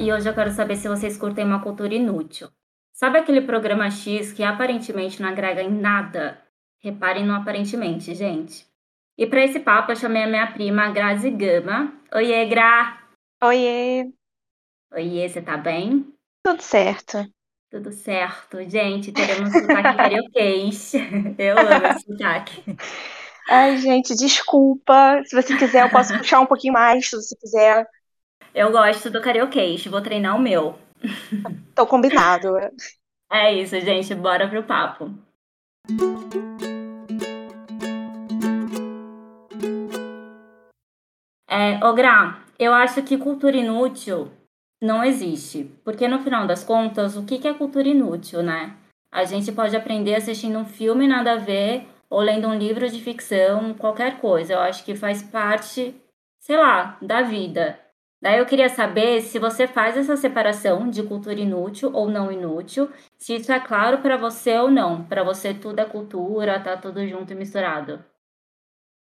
E hoje eu quero saber se vocês curtem uma cultura inútil. Sabe aquele programa X que aparentemente não agrega em nada? Reparem no aparentemente, gente. E para esse papo eu chamei a minha prima Grazi Gama. Oiê, Gra! Oiê! Oiê, você tá bem? Tudo certo. Tudo certo. Gente, teremos sotaque carioquês. Eu amo esse sotaque. Ai, gente, desculpa. Se você quiser, eu posso puxar um pouquinho mais, se você quiser. Eu gosto do carioquês, vou treinar o meu. Tô combinado. É isso, gente, bora pro papo. É, ô Gra, eu acho que cultura inútil não existe. Porque no final das contas, o que é cultura inútil, né? A gente pode aprender assistindo um filme nada a ver ou lendo um livro de ficção, qualquer coisa. Eu acho que faz parte, sei lá, da vida. Daí eu queria saber se você faz essa separação de cultura inútil ou não inútil, se isso é claro para você ou não. Para você tudo é cultura, tá tudo junto e misturado.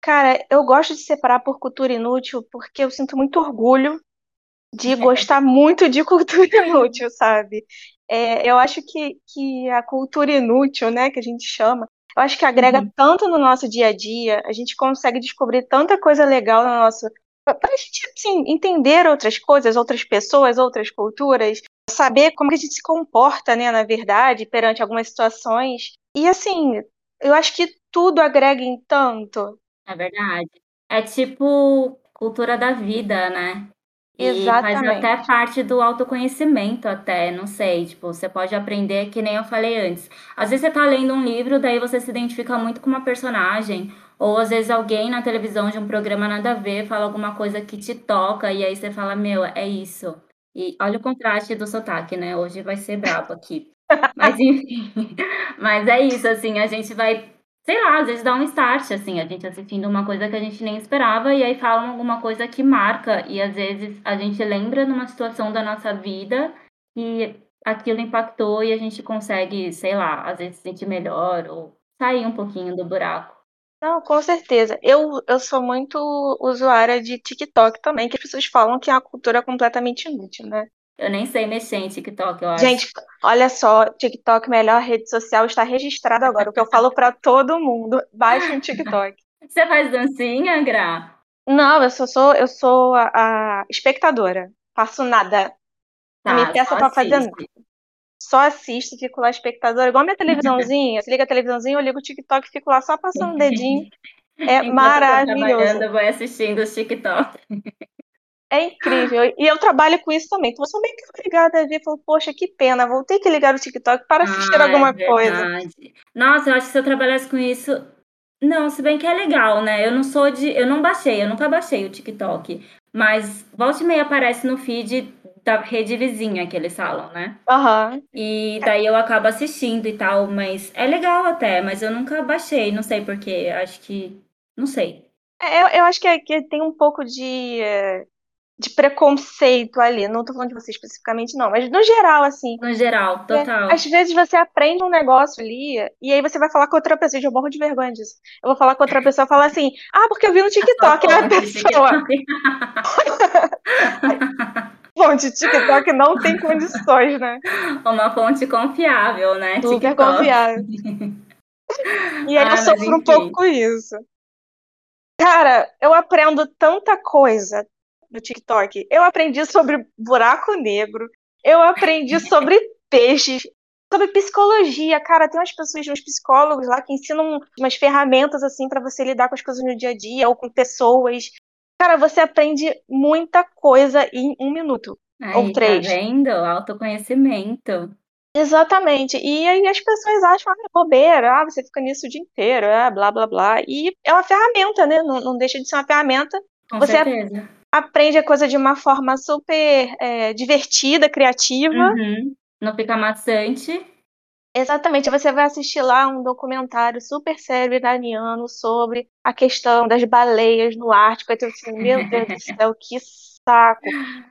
Cara, eu gosto de separar por cultura inútil porque eu sinto muito orgulho de gostar muito de cultura inútil, sabe? É, eu acho que, que a cultura inútil, né, que a gente chama, eu acho que agrega uhum. tanto no nosso dia a dia, a gente consegue descobrir tanta coisa legal no nosso. Para a gente assim, entender outras coisas, outras pessoas, outras culturas, saber como a gente se comporta, né, na verdade, perante algumas situações. E assim, eu acho que tudo agrega em tanto. É verdade. É tipo cultura da vida, né? E faz até parte do autoconhecimento até, não sei, tipo, você pode aprender que nem eu falei antes. Às vezes você tá lendo um livro, daí você se identifica muito com uma personagem, ou às vezes alguém na televisão de um programa nada a ver fala alguma coisa que te toca, e aí você fala, meu, é isso. E olha o contraste do sotaque, né? Hoje vai ser brabo aqui. Mas enfim, mas é isso, assim, a gente vai sei lá, às vezes dá um start, assim, a gente assistindo uma coisa que a gente nem esperava e aí falam alguma coisa que marca e às vezes a gente lembra numa situação da nossa vida e aquilo impactou e a gente consegue, sei lá, às vezes se sentir melhor ou sair um pouquinho do buraco. Não, com certeza. Eu, eu sou muito usuária de TikTok também, que as pessoas falam que é uma cultura completamente inútil, né? Eu nem sei mexer em TikTok, eu acho. Gente, olha só, TikTok, melhor rede social, está registrado agora. O que eu falo para todo mundo, baixe um TikTok. Você faz dancinha, Gra? Não, eu só sou, eu sou a, a espectadora. Faço nada. Tá, me peça pra fazer nada. Só assisto, fico lá espectadora, igual a minha televisãozinha. Você liga a televisãozinha, eu ligo o TikTok, fico lá só passando o dedinho. É Enquanto maravilhoso. Eu vou assistindo os TikTok. É incrível. E eu trabalho com isso também. Então, eu sou meio que obrigada a ver. Falo, poxa, que pena. Vou ter que ligar o TikTok para assistir ah, alguma é coisa. Nossa, eu acho que se eu trabalhasse com isso. Não, se bem que é legal, né? Eu não sou de. Eu não baixei, eu nunca baixei o TikTok. Mas volta e meia aparece no feed da rede vizinha que eles falam, né? Aham. Uhum. E daí eu acabo assistindo e tal, mas é legal até, mas eu nunca baixei, não sei porquê. Acho que. Não sei. É, eu, eu acho que, é, que tem um pouco de. É de preconceito ali. Não tô falando de você especificamente, não, mas no geral, assim. No geral, total. É, às vezes você aprende um negócio ali, e aí você vai falar com outra pessoa, eu morro de vergonha disso. Eu vou falar com outra pessoa e falar assim, ah, porque eu vi no TikTok, né, pessoa? fonte TikTok não tem condições, né? Uma fonte confiável, né? Super TikTok. confiável. E aí ah, eu sofro um pouco com isso. Cara, eu aprendo tanta coisa, no TikTok. Eu aprendi sobre buraco negro, eu aprendi sobre peixes, sobre psicologia. Cara, tem umas pessoas, uns psicólogos lá que ensinam umas ferramentas assim para você lidar com as coisas no dia a dia ou com pessoas. Cara, você aprende muita coisa em um minuto. Aí, ou tá três. Tá vendo? Autoconhecimento. Exatamente. E aí as pessoas acham, ah, bobeira, ah, você fica nisso o dia inteiro, ah, blá, blá, blá. E é uma ferramenta, né? Não, não deixa de ser uma ferramenta. Com você certeza aprende a coisa de uma forma super é, divertida, criativa. Uhum. Não fica maçante. Exatamente, você vai assistir lá um documentário super sério iraniano sobre a questão das baleias no Ártico. Aí tu assim, meu Deus do céu, que saco.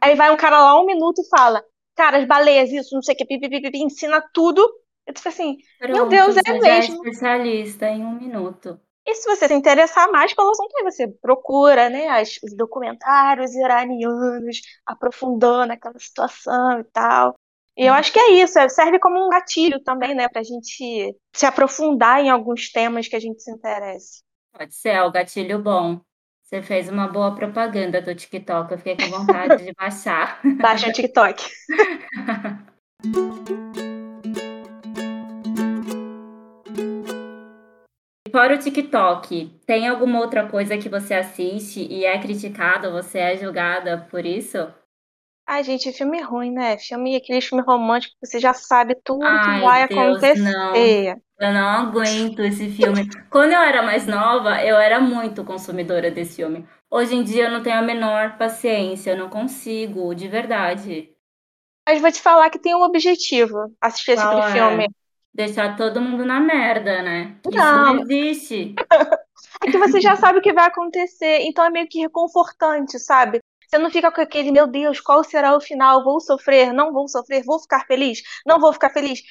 Aí vai um cara lá um minuto e fala, cara, as baleias, isso, não sei o que, ensina tudo. Eu fico assim, Pronto, meu Deus, é, é mesmo. É especialista em um minuto. E se você se interessar mais pelo assunto, aí você procura, né, as, os documentários iranianos, aprofundando aquela situação e tal. E eu acho que é isso, é, serve como um gatilho também, né, pra gente se aprofundar em alguns temas que a gente se interesse. Pode ser, é o gatilho bom. Você fez uma boa propaganda do TikTok, eu fiquei com vontade de baixar. Baixa o TikTok. Fora o TikTok, tem alguma outra coisa que você assiste e é criticado, você é julgada por isso? Ai, gente, filme ruim, né? Filme, aquele filme romântico que você já sabe tudo Ai, que vai Deus, acontecer. Não. Eu não aguento esse filme. Quando eu era mais nova, eu era muito consumidora desse filme. Hoje em dia eu não tenho a menor paciência, eu não consigo, de verdade. Mas vou te falar que tem um objetivo assistir esse tipo de é? filme deixar todo mundo na merda, né? Não. Isso não existe. é que você já sabe o que vai acontecer, então é meio que reconfortante, sabe? Você não fica com aquele, meu Deus, qual será o final? Vou sofrer? Não vou sofrer? Vou ficar feliz? Não vou ficar feliz?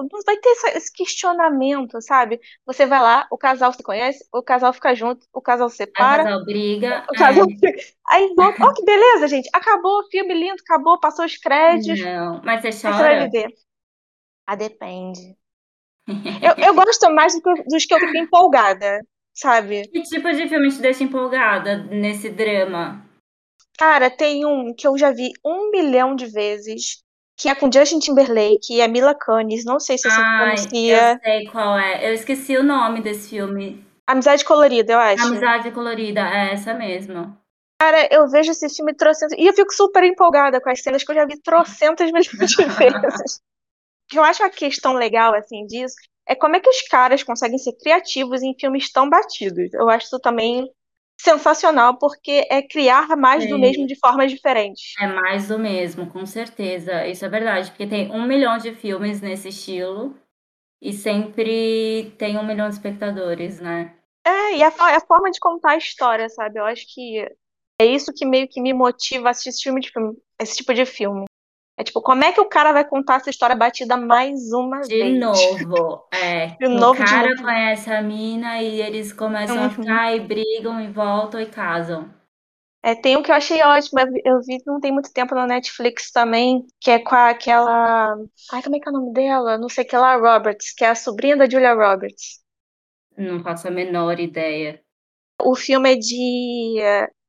Não vai ter esse questionamento, sabe? Você vai lá, o casal se conhece, o casal fica junto, o casal separa. O casal briga. O casal... É. Aí volta. Oh, que beleza, gente. Acabou, filme lindo, acabou, passou os créditos. Não, mas você chora. Você vai viver. Ah, depende. Eu, eu gosto mais dos que eu fico empolgada, sabe? Que tipo de filme te deixa empolgada nesse drama? Cara, tem um que eu já vi um milhão de vezes, que é com Justin Timberlake e a Mila Kunis. Não sei se você Ai, conhecia. Eu sei qual é. Eu esqueci o nome desse filme. Amizade Colorida, eu acho. Amizade Colorida, é essa mesmo. Cara, eu vejo esse filme trocentas. E eu fico super empolgada com as cenas que eu já vi trocentas milhões de vezes eu acho a questão legal, assim, disso, é como é que os caras conseguem ser criativos em filmes tão batidos. Eu acho isso também sensacional, porque é criar mais Sim. do mesmo de formas diferentes. É mais do mesmo, com certeza. Isso é verdade, porque tem um milhão de filmes nesse estilo e sempre tem um milhão de espectadores, né? É, e a, a forma de contar a história, sabe? Eu acho que é isso que meio que me motiva a assistir esse, filme de filme, esse tipo de filme. É tipo, como é que o cara vai contar essa história batida mais uma de vez? De novo, é. De o novo, cara de conhece a mina e eles começam uhum. a ficar e brigam e voltam e casam. É, tem um que eu achei ótimo, eu vi não tem muito tempo na Netflix também, que é com aquela. Ai, como é que é o nome dela? Não sei que lá, Roberts, que é a sobrinha da Julia Roberts. Não faço a menor ideia. O filme é de.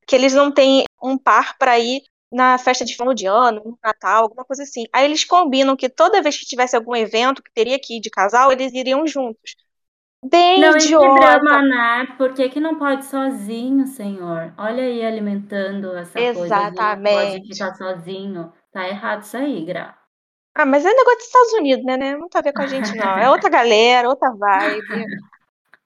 que eles não têm um par para ir na festa de final de ano, no Natal, alguma coisa assim. Aí eles combinam que toda vez que tivesse algum evento que teria que ir de casal, eles iriam juntos. Bem não, idiota. drama, né? Por que, que não pode sozinho, senhor? Olha aí alimentando essa Exatamente. coisa não pode ficar sozinho. Tá errado isso aí, Gra. Ah, mas é negócio dos Estados Unidos, né? né? Não tá a ver com a gente, não. É outra galera, outra vibe.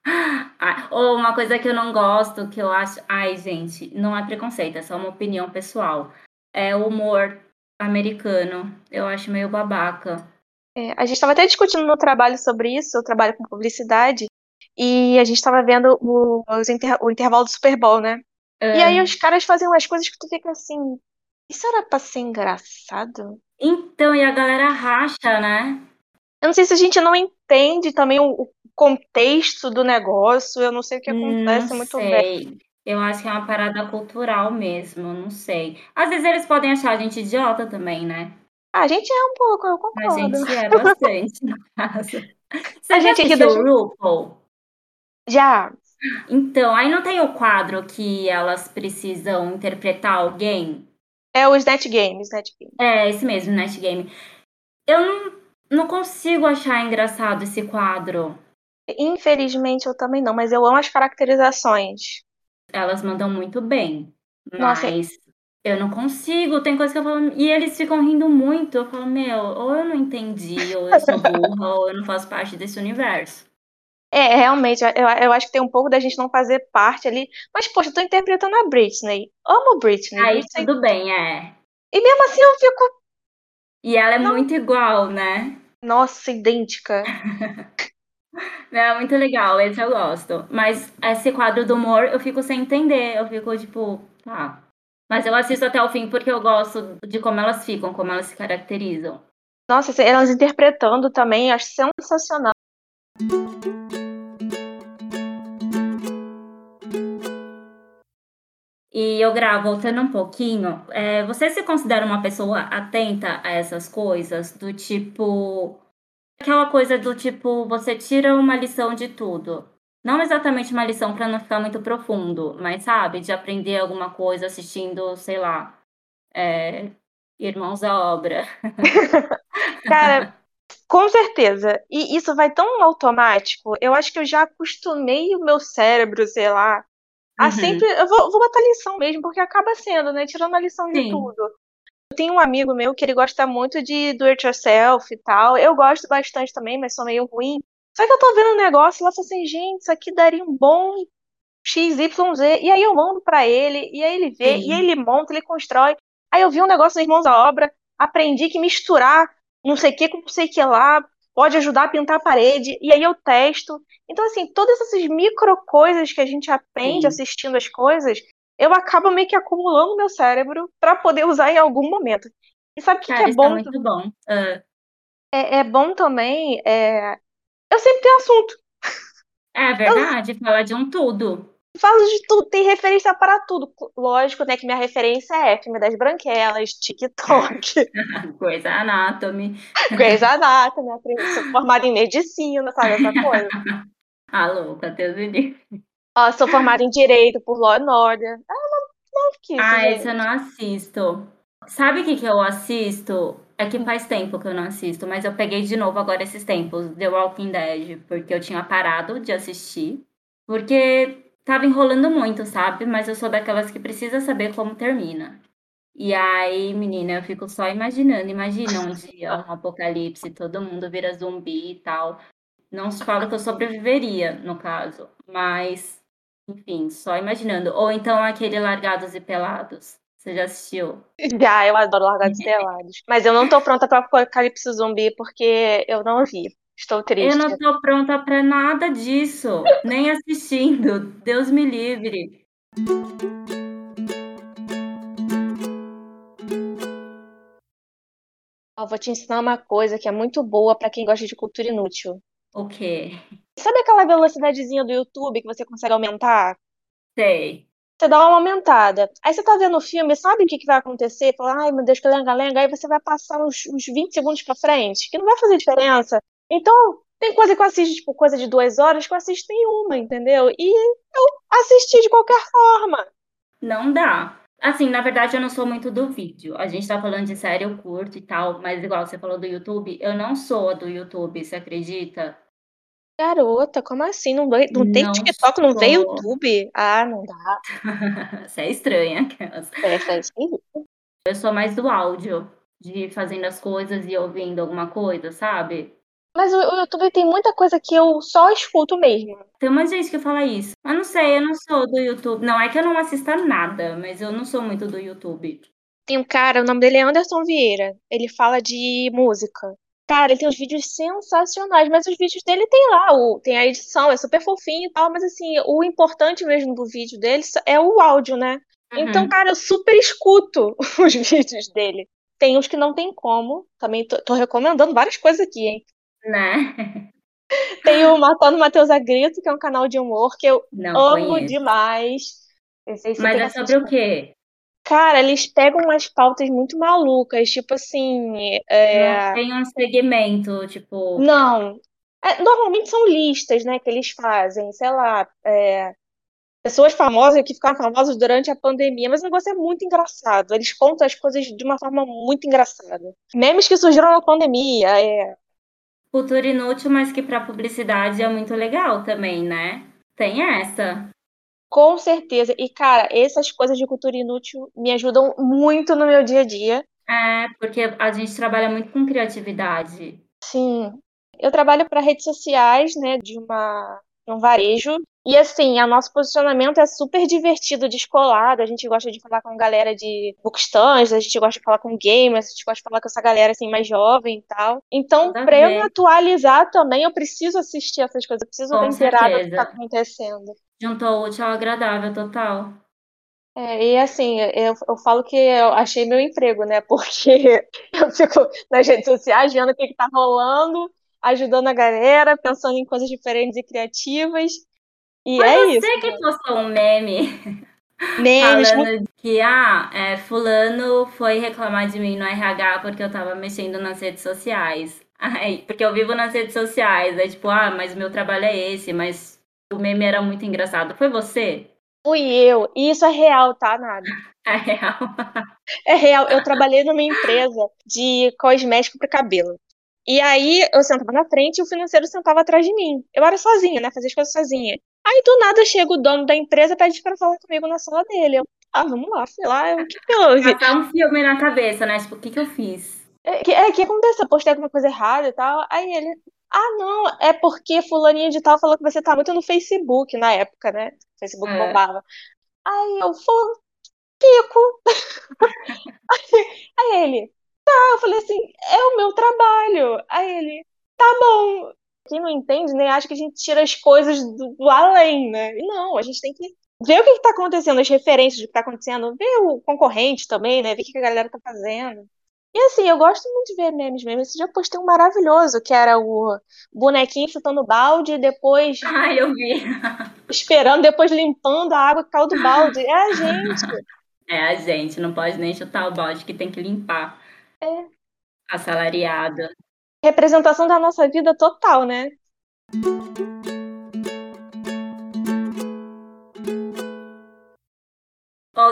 Ou uma coisa que eu não gosto, que eu acho. Ai, gente, não é preconceito, é só uma opinião pessoal é o humor americano. Eu acho meio babaca. É, a gente estava até discutindo no trabalho sobre isso, eu trabalho com publicidade, e a gente estava vendo o, inter, o intervalo do Super Bowl, né? É. E aí os caras fazem umas coisas que tu fica assim, isso era pra ser engraçado? Então, e a galera racha, né? Eu não sei se a gente não entende também o, o contexto do negócio, eu não sei o que acontece não muito sei. bem. Eu acho que é uma parada cultural mesmo, não sei. Às vezes eles podem achar a gente idiota também, né? A gente é um pouco, eu concordo. A gente é bastante, no caso. Você a já gente assistiu do... RuPaul? Já. Então, aí não tem o quadro que elas precisam interpretar alguém? É os Net Games, Net Games. É, esse mesmo, Net Game. Eu não, não consigo achar engraçado esse quadro. Infelizmente, eu também não, mas eu amo as caracterizações elas mandam muito bem. Nossa. Mas eu não consigo, tem coisa que eu falo. E eles ficam rindo muito. Eu falo, meu, ou eu não entendi, ou eu sou burra, ou eu não faço parte desse universo. É, realmente, eu, eu acho que tem um pouco da gente não fazer parte ali. Mas, poxa, eu tô interpretando a Britney. Amo Britney. Aí Britney. tudo bem, é. E mesmo assim eu fico. E ela é não. muito igual, né? Nossa, idêntica. Não, é muito legal, esse eu gosto. Mas esse quadro do humor eu fico sem entender. Eu fico tipo, tá. Mas eu assisto até o fim porque eu gosto de como elas ficam, como elas se caracterizam. Nossa, elas interpretando também, acho sensacional. E eu gravo, voltando um pouquinho, é, você se considera uma pessoa atenta a essas coisas? Do tipo, Aquela coisa do tipo, você tira uma lição de tudo. Não exatamente uma lição para não ficar muito profundo, mas sabe, de aprender alguma coisa assistindo, sei lá, é, Irmãos à Obra. Cara, com certeza. E isso vai tão automático. Eu acho que eu já acostumei o meu cérebro, sei lá, a uhum. sempre. Eu vou, vou botar lição mesmo, porque acaba sendo, né? Tirando a lição Sim. de tudo. Eu tenho um amigo meu que ele gosta muito de do it yourself e tal. Eu gosto bastante também, mas sou meio ruim. Só que eu tô vendo um negócio lá e falo assim, gente, isso aqui daria um bom XYZ. E aí eu mando para ele, e aí ele vê, Sim. e ele monta, ele constrói. Aí eu vi um negócio nos Irmãos à Obra, aprendi que misturar não sei o que com não sei o que lá pode ajudar a pintar a parede, e aí eu testo. Então, assim, todas essas micro coisas que a gente aprende Sim. assistindo as coisas, eu acabo meio que acumulando meu cérebro para poder usar em algum momento. E sabe o que, que, é bom? É muito bom. Uh... É, é, bom também. É... Eu sempre tenho assunto. É verdade, eu... falar de um tudo. Falo de tudo, tem referência para tudo. Lógico, né, que minha referência é Filme das Branquelas, TikTok. Grey's Anatomy. Grey's Anatomy, formada em medicina, sabe essa coisa. ah, louca, Deus me livre. Ó, sou formada em Direito por Law and Order. Ah, não, não quis, Ah, esse eu não assisto. Sabe o que, que eu assisto? É que faz tempo que eu não assisto, mas eu peguei de novo agora esses tempos, The Walking Dead, porque eu tinha parado de assistir. Porque tava enrolando muito, sabe? Mas eu sou daquelas que precisa saber como termina. E aí, menina, eu fico só imaginando. Imagina um dia um apocalipse, todo mundo vira zumbi e tal. Não se fala que eu sobreviveria, no caso. Mas, enfim, só imaginando. Ou então aquele Largados e Pelados. Você já assistiu? Já, eu adoro Largados e Pelados. Mas eu não tô pronta pra apocalipse zumbi porque eu não vi. Estou triste. Eu não estou pronta para nada disso, nem assistindo. Deus me livre. Eu vou te ensinar uma coisa que é muito boa para quem gosta de cultura inútil. O quê? Sabe aquela velocidadezinha do YouTube que você consegue aumentar? Sei. Você dá uma aumentada. Aí você tá vendo o filme, sabe o que, que vai acontecer? Fala, ai meu Deus, que lenga-lenga. Aí você vai passar uns, uns 20 segundos pra frente, que não vai fazer diferença. Então, tem coisa que eu assisto, tipo, coisa de duas horas que eu assisto em uma, entendeu? E eu assisti de qualquer forma. Não dá. Assim, na verdade, eu não sou muito do vídeo. A gente tá falando de série, eu curto e tal, mas igual você falou do YouTube, eu não sou do YouTube, você acredita? Garota, como assim? Não, não tem não TikTok, sou. não vê YouTube? Ah, não dá. Você é estranha. Aquelas. É, é eu sou mais do áudio, de fazendo as coisas e ouvindo alguma coisa, sabe? Mas o, o YouTube tem muita coisa que eu só escuto mesmo. Tem uma gente que fala isso. Eu não sei, eu não sou do YouTube. Não é que eu não assista nada, mas eu não sou muito do YouTube. Tem um cara, o nome dele é Anderson Vieira. Ele fala de música. Cara, ele tem uns vídeos sensacionais, mas os vídeos dele tem lá, o, tem a edição, é super fofinho e tal, mas assim, o importante mesmo do vídeo dele é o áudio, né? Uhum. Então, cara, eu super escuto os vídeos dele. Tem uns que não tem como, também tô, tô recomendando várias coisas aqui, hein? Né? Tem o Matando Matheus a Grito, que é um canal de humor que eu Não amo conheço. demais. Se Mas é sobre o quê? Cara, eles pegam umas pautas muito malucas, tipo assim. É... Não tem um segmento, tipo. Não. É, normalmente são listas, né, que eles fazem, sei lá. É... Pessoas famosas que ficaram famosas durante a pandemia, mas o negócio é muito engraçado. Eles contam as coisas de uma forma muito engraçada. Memes que surgiram na pandemia, é Cultura inútil, mas que para publicidade é muito legal também, né? Tem essa. Com certeza. E, cara, essas coisas de cultura inútil me ajudam muito no meu dia a dia. É, porque a gente trabalha muito com criatividade. Sim. Eu trabalho para redes sociais, né, de uma um varejo. E assim, o nosso posicionamento é super divertido, descolado. A gente gosta de falar com galera de bookstans, a gente gosta de falar com gamers, a gente gosta de falar com essa galera assim mais jovem e tal. Então, para eu me atualizar também, eu preciso assistir essas coisas, eu preciso com inteirada do que está acontecendo. Juntou útil ao agradável, total. É, e assim, eu, eu falo que eu achei meu emprego, né? Porque eu fico nas redes sociais vendo o que, que tá rolando ajudando a galera, pensando em coisas diferentes e criativas. E Foi é você isso. que postou um meme Memes, Falando muito... que, ah, é, fulano foi reclamar de mim no RH porque eu tava mexendo nas redes sociais. Ai, porque eu vivo nas redes sociais. É tipo, ah, mas meu trabalho é esse, mas o meme era muito engraçado. Foi você? Fui eu. E isso é real, tá, Nada? É real. É real. Eu trabalhei numa empresa de cosmético para cabelo. E aí eu sentava na frente e o financeiro sentava atrás de mim. Eu era sozinha, né? Fazia as coisas sozinha. Aí do nada chega o dono da empresa e pede pra falar comigo na sala dele. Eu, ah, vamos lá, sei lá, o que que houve? Passar um filme na cabeça, né? Tipo, o que que eu fiz? É, que, é, que aconteceu? Postei alguma coisa errada e tal. Aí ele, ah, não, é porque fulaninha de tal falou que você tá muito no Facebook na época, né? Facebook é. bombava. Aí eu, fulano, pico. aí ele, tá, eu falei assim, é o meu trabalho. Aí ele, tá bom. Quem não entende, nem acha que a gente tira as coisas do, do além, né? Não, a gente tem que ver o que, está acontecendo, as referências do que está acontecendo, ver o concorrente também, né? Ver o que a galera tá fazendo. E assim, eu gosto muito de ver memes mesmo. Esse dia eu postei um maravilhoso, que era o bonequinho chutando balde e depois. Ai, eu vi. Esperando, depois limpando a água que caiu do balde. É a gente. É a gente, não pode nem chutar o balde que tem que limpar. É. Assalariada. Representação da nossa vida total, né?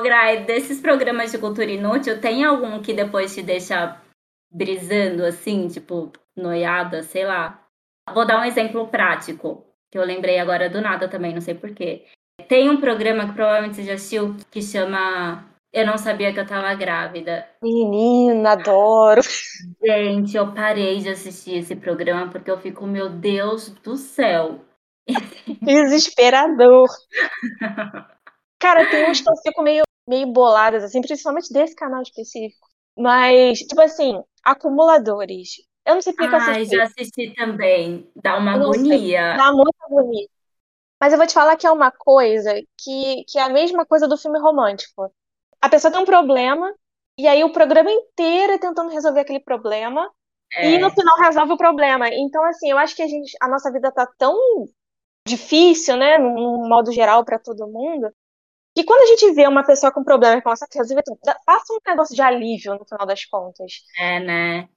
Grai, desses programas de cultura inútil, tem algum que depois te deixa brisando, assim, tipo, noiada, sei lá? Vou dar um exemplo prático, que eu lembrei agora do nada também, não sei porquê. Tem um programa que provavelmente você já assistiu, que chama Eu Não Sabia Que Eu Tava Grávida. Menina, adoro! Gente, eu parei de assistir esse programa porque eu fico, meu Deus do céu! Desesperador! Cara, tem uns que eu fico meio, meio boladas, assim, principalmente desse canal específico. Mas, tipo assim, acumuladores. Eu não sei porque ah, eu assisti. já assisti também. Dá uma agonia. Dá muita agonia. Mas eu vou te falar que é uma coisa que, que é a mesma coisa do filme romântico. A pessoa tem um problema, e aí o programa inteiro é tentando resolver aquele problema, é. e no final resolve o problema. Então, assim, eu acho que a, gente, a nossa vida tá tão difícil, né, no, no modo geral para todo mundo, que quando a gente vê uma pessoa com problema e começa a resolver tudo, passa um negócio de alívio no final das contas. É, né?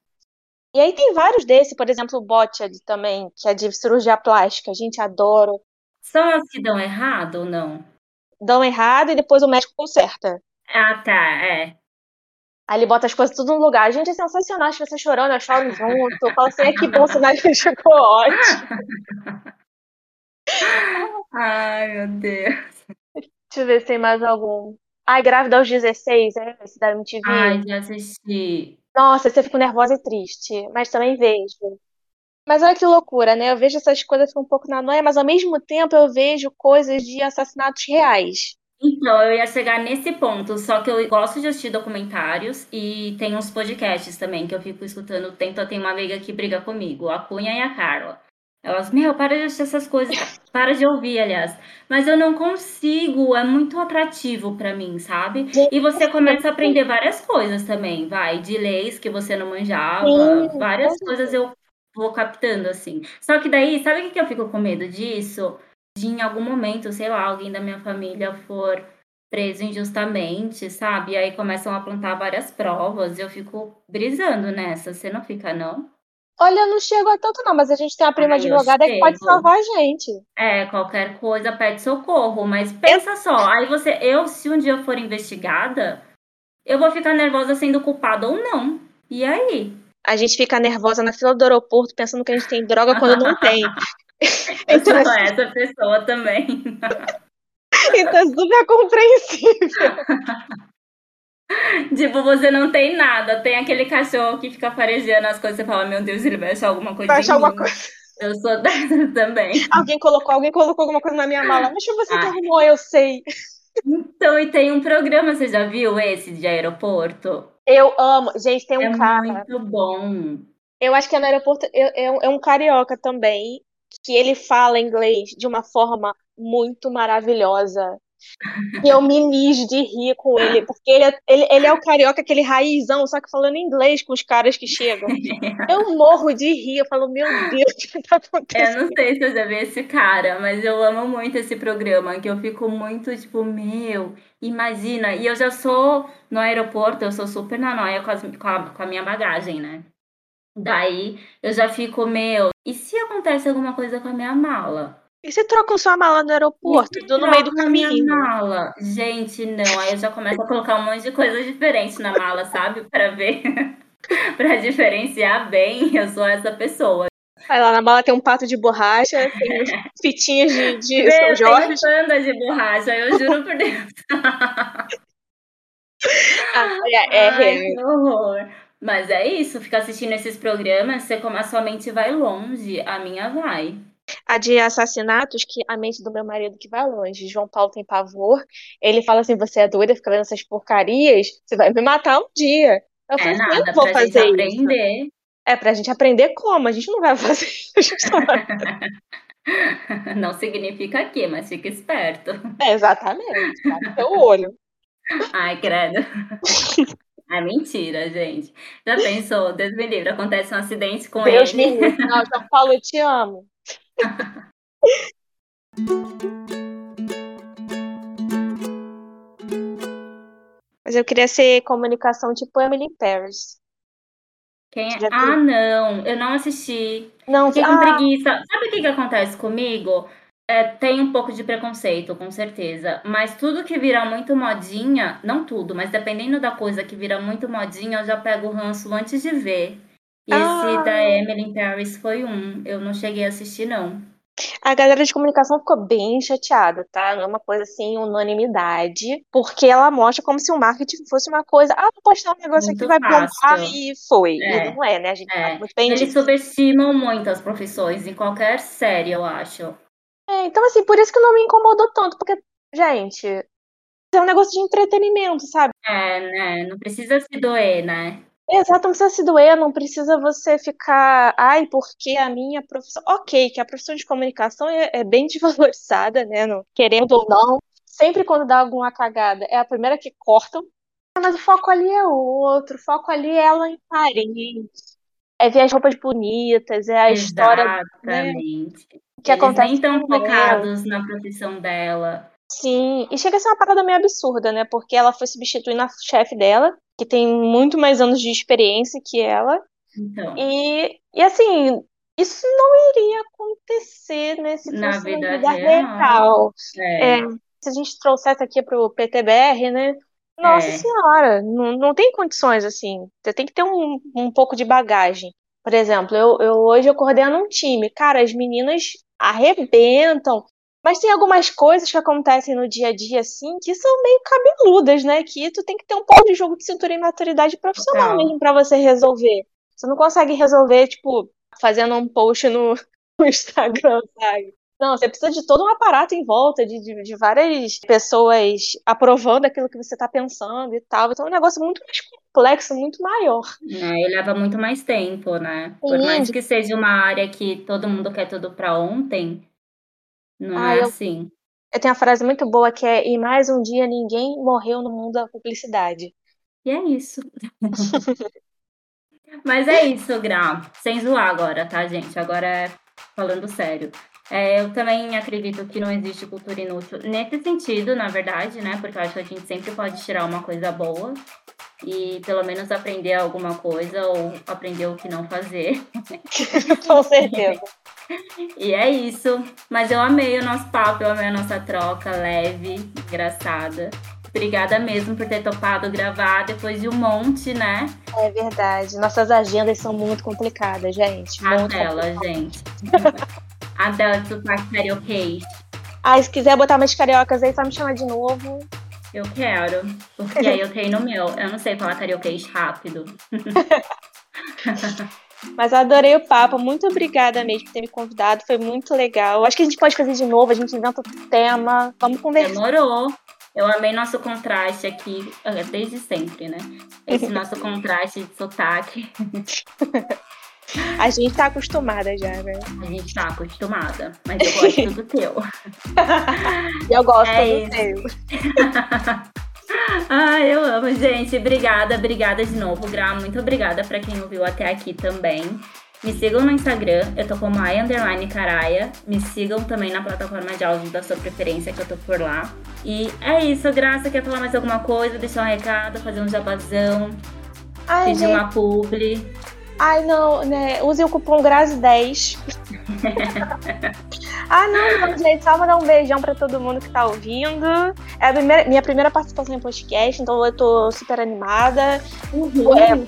E aí tem vários desses, por exemplo, o Botched também, que é de cirurgia plástica. A gente adora. São as que dão errado ou não? Dão errado e depois o médico conserta. Ah, tá, é. Aí ele bota as coisas tudo no lugar. A gente, é sensacional, as pessoas chorando, eu choro junto. Eu falo assim, é que bom, o cenário ficou ótimo. Ai, meu Deus. Deixa eu ver se tem mais algum. Ai, grávida aos 16, é? Esse da MTV. Ai, já assisti. Nossa, você fica nervosa e triste. Mas também vejo. Mas olha que loucura, né? Eu vejo essas coisas um pouco na noia, mas ao mesmo tempo eu vejo coisas de assassinatos reais. Então, eu ia chegar nesse ponto, só que eu gosto de assistir documentários e tem uns podcasts também que eu fico escutando. Tento, tem uma amiga que briga comigo, a Cunha e a Carla. Elas, meu, para de assistir essas coisas, para de ouvir, aliás. Mas eu não consigo, é muito atrativo para mim, sabe? E você começa a aprender várias coisas também, vai, de leis que você não manjava, Sim, várias coisas eu vou captando, assim. Só que daí, sabe o que eu fico com medo disso? De em algum momento, sei lá, alguém da minha família for preso injustamente, sabe? E aí começam a plantar várias provas, eu fico brisando nessa. Você não fica, não? Olha, não chego a tanto não, mas a gente tem uma prima Ai, advogada que pode salvar a gente. É, qualquer coisa pede socorro, mas pensa eu... só, aí você, eu, se um dia eu for investigada, eu vou ficar nervosa sendo culpada ou não. E aí? A gente fica nervosa na fila do aeroporto pensando que a gente tem droga quando não tem. eu então, sou assim... essa pessoa também. então é super compreensível. Tipo, você não tem nada. Tem aquele cachorro que fica farejando as coisas. Você fala, meu Deus, ele vai achar alguma coisa. Vai achar alguma coisa. Eu sou dessa também. Alguém colocou, alguém colocou alguma coisa na minha mala. Deixa você ah. que arrumou, eu sei. Então, e tem um programa, você já viu esse de aeroporto? Eu amo. Gente, tem um é cara. É muito bom. Eu acho que é no aeroporto. É, é um carioca também. Que ele fala inglês de uma forma muito maravilhosa. E eu me nis de rir com ele, porque ele, é, ele, ele é o carioca, aquele raizão, só que falando inglês com os caras que chegam. Eu morro de rir, eu falo, meu Deus, o que tá acontecendo? Eu não sei se eu já vi esse cara, mas eu amo muito esse programa, que eu fico muito, tipo, meu, imagina. E eu já sou no aeroporto, eu sou super na noia com, as, com, a, com a minha bagagem, né? Daí eu já fico, meu, e se acontece alguma coisa com a minha mala? E você troca sua mala no aeroporto, no meio do caminho? Minha mala. Gente, não. Aí eu já começo a colocar um monte de coisas diferentes na mala, sabe? Para ver, para diferenciar bem, eu sou essa pessoa. Aí lá na mala tem um pato de borracha, tem fitinhas de, de Meu, São Jorge. Tem panda de borracha, eu juro por Deus. ah, é, é, Ai, que horror. Mas é isso, ficar assistindo esses programas, você, a sua mente vai longe, a minha vai. A de assassinatos, que a mente do meu marido que vai longe. João Paulo tem pavor. Ele fala assim: você é doida, fica vendo essas porcarias, você vai me matar um dia. Eu é falei, nada, eu não vou fazer gente aprender. Isso. É pra gente aprender como, a gente não vai fazer isso. não significa que, mas fica esperto. É, exatamente, tá o olho. Ai, credo. É mentira, gente. Já pensou, Deus me livre, acontece um acidente com Deus ele. Deus me livre. Não, João Paulo, eu te amo. Mas eu queria ser comunicação tipo Emily Paris. Quem é? Ah, não, eu não assisti. Não, Fiquei com ah. preguiça. Sabe o que, que acontece comigo? É, tem um pouco de preconceito, com certeza. Mas tudo que vira muito modinha, não tudo, mas dependendo da coisa que vira muito modinha, eu já pego o ranço antes de ver. E ah. esse da Emily in Paris foi um. Eu não cheguei a assistir, não. A galera de comunicação ficou bem chateada, tá? Não é uma coisa assim, unanimidade, porque ela mostra como se o marketing fosse uma coisa, ah, vou postar um negócio muito aqui, vai bombar e foi. É. E não é, né? A gente é. tá muito bem Eles subestimam muito as profissões em qualquer série, eu acho. É, então assim, por isso que não me incomodou tanto, porque, gente, é um negócio de entretenimento, sabe? É, né? Não precisa se doer, né? Exato, não precisa se doer, não precisa você ficar, ai, porque a minha profissão. Ok, que a profissão de comunicação é, é bem desvalorizada, né? Não, querendo ou não. Sempre quando dá alguma cagada, é a primeira que cortam. Mas o foco ali é outro, o foco ali é ela em Paris. É ver as roupas bonitas, é a Exatamente. história. Né, que Eles acontece nem estão focados na profissão dela. Sim, e chega a ser uma parada meio absurda, né? Porque ela foi substituindo a chefe dela, que tem muito mais anos de experiência que ela. Então. E, e assim, isso não iria acontecer nesse na vida, vida real. real. É. É, se a gente trouxesse aqui para o PTBR, né? Nossa é. senhora, não, não tem condições assim. Você tem que ter um, um pouco de bagagem. Por exemplo, eu, eu hoje eu coordeno um time. Cara, as meninas arrebentam, mas tem algumas coisas que acontecem no dia a dia, assim, que são meio cabeludas, né? Que tu tem que ter um pouco de jogo de cintura e maturidade profissional Total. mesmo para você resolver. Você não consegue resolver, tipo, fazendo um post no, no Instagram, sabe? Não, você precisa de todo um aparato em volta, de, de, de várias pessoas aprovando aquilo que você está pensando e tal. Então é um negócio muito mais complexo, muito maior. É, e leva muito mais tempo, né? Por mais que seja uma área que todo mundo quer tudo para ontem, não ah, é eu, assim. Eu tenho uma frase muito boa que é: E mais um dia ninguém morreu no mundo da publicidade. E é isso. Mas é isso, Gra. Sem zoar agora, tá, gente? Agora é falando sério. É, eu também acredito que não existe cultura inútil nesse sentido, na verdade, né? Porque eu acho que a gente sempre pode tirar uma coisa boa e pelo menos aprender alguma coisa ou aprender o que não fazer. Com certeza. E é isso. Mas eu amei o nosso papo, eu amei a nossa troca leve, engraçada. Obrigada mesmo por ter topado gravar depois de um monte, né? É verdade. Nossas agendas são muito complicadas, gente. A muito tela, gente. a tela do sotaque carioquês. Ah, se quiser botar mais cariocas aí, só me chamar de novo. Eu quero. Porque aí eu tenho no meu. Eu não sei falar carioquês rápido. Mas eu adorei o papo. Muito obrigada mesmo por ter me convidado. Foi muito legal. Acho que a gente pode fazer de novo. A gente inventa outro tema. Vamos conversar. Demorou. Eu amei nosso contraste aqui, desde sempre, né? Esse nosso contraste de sotaque. A gente tá acostumada já, né? A gente tá acostumada, mas eu gosto do teu. eu gosto é do teu. Ai, eu amo, gente. Obrigada, obrigada de novo, Gra. Muito obrigada para quem ouviu até aqui também. Me sigam no Instagram, eu tô como a underline caraia. Me sigam também na plataforma de áudio da sua preferência, que eu tô por lá. E é isso, Graça. Quer falar mais alguma coisa? Deixar um recado, fazer um jabazão, Ai, pedir gente... uma publi. Ai, não, né? Use o cupom GRAZE10. ah, não, não, gente. Só mandar um beijão pra todo mundo que tá ouvindo. É a primeira, minha primeira participação em podcast, então eu tô super animada. Uhum. É,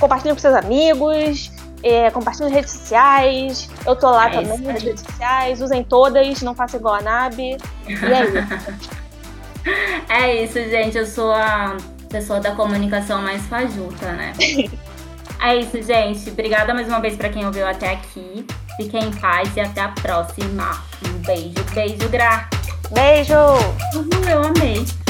compartilhe com seus amigos. É, compartilhe nas redes sociais. Eu tô lá é também nas redes sociais. Usem todas, não faça igual a Nabi. E é isso. é isso, gente. Eu sou a pessoa da comunicação mais fajuta, né? É isso, gente. Obrigada mais uma vez para quem ouviu até aqui. Fiquem em paz e até a próxima. Um beijo, beijo, Gra. Beijo! Uhum, eu amei.